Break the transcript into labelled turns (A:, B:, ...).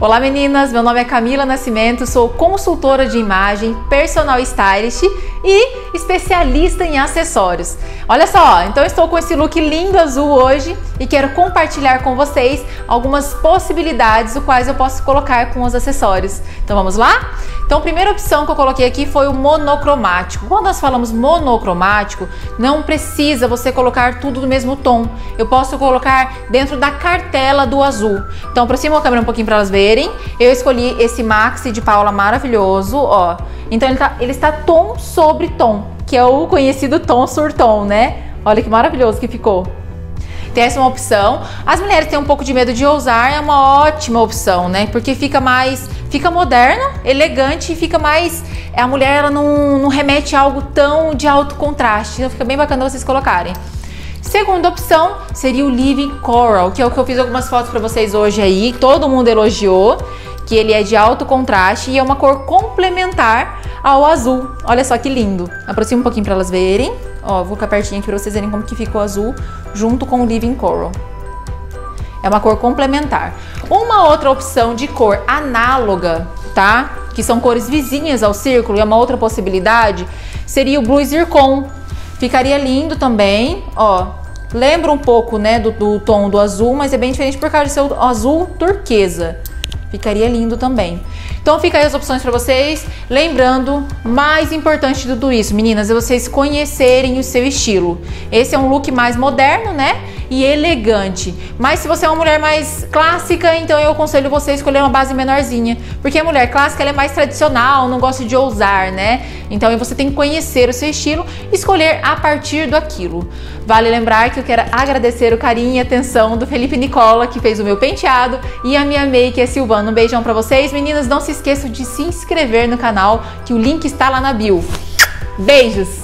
A: Olá meninas, meu nome é Camila Nascimento, sou consultora de imagem, personal stylist e especialista em acessórios. Olha só, então estou com esse look lindo azul hoje e quero compartilhar com vocês algumas possibilidades o quais eu posso colocar com os acessórios. Então vamos lá? Então a primeira opção que eu coloquei aqui foi o monocromático. Quando nós falamos monocromático, não precisa você colocar tudo do mesmo tom. Eu posso colocar dentro da cartela do azul. Então aproxima a câmera um pouquinho para elas verem. Eu escolhi esse maxi de Paula maravilhoso, ó. Então ele, tá, ele está tom sobre tom, que é o conhecido tom sur tom, né? Olha que maravilhoso que ficou. Tem essa uma opção. As mulheres têm um pouco de medo de ousar, é uma ótima opção, né? Porque fica mais, fica moderno, elegante e fica mais. A mulher ela não, não remete a algo tão de alto contraste. Então fica bem bacana vocês colocarem. Segunda opção seria o Living Coral, que é o que eu fiz algumas fotos para vocês hoje aí, todo mundo elogiou, que ele é de alto contraste e é uma cor complementar ao azul. Olha só que lindo. Aproxima um pouquinho para elas verem. Ó, vou ficar pertinho aqui para vocês verem como que ficou o azul junto com o Living Coral. É uma cor complementar. Uma outra opção de cor análoga, tá? Que são cores vizinhas ao círculo, é uma outra possibilidade, seria o Blue Zircon. Ficaria lindo também, ó. Lembra um pouco, né, do, do tom do azul, mas é bem diferente por causa de ser azul turquesa. Ficaria lindo também. Então fica aí as opções para vocês. Lembrando, mais importante de tudo isso, meninas, é vocês conhecerem o seu estilo. Esse é um look mais moderno, né? E elegante. Mas se você é uma mulher mais clássica, então eu aconselho você a escolher uma base menorzinha. Porque a mulher clássica é mais tradicional, não gosta de ousar, né? Então você tem que conhecer o seu estilo e escolher a partir do aquilo. Vale lembrar que eu quero agradecer o carinho e atenção do Felipe Nicola, que fez o meu penteado, e a minha make, a Silvana. Um beijão pra vocês. Meninas, não se esqueçam de se inscrever no canal, que o link está lá na bio. Beijos!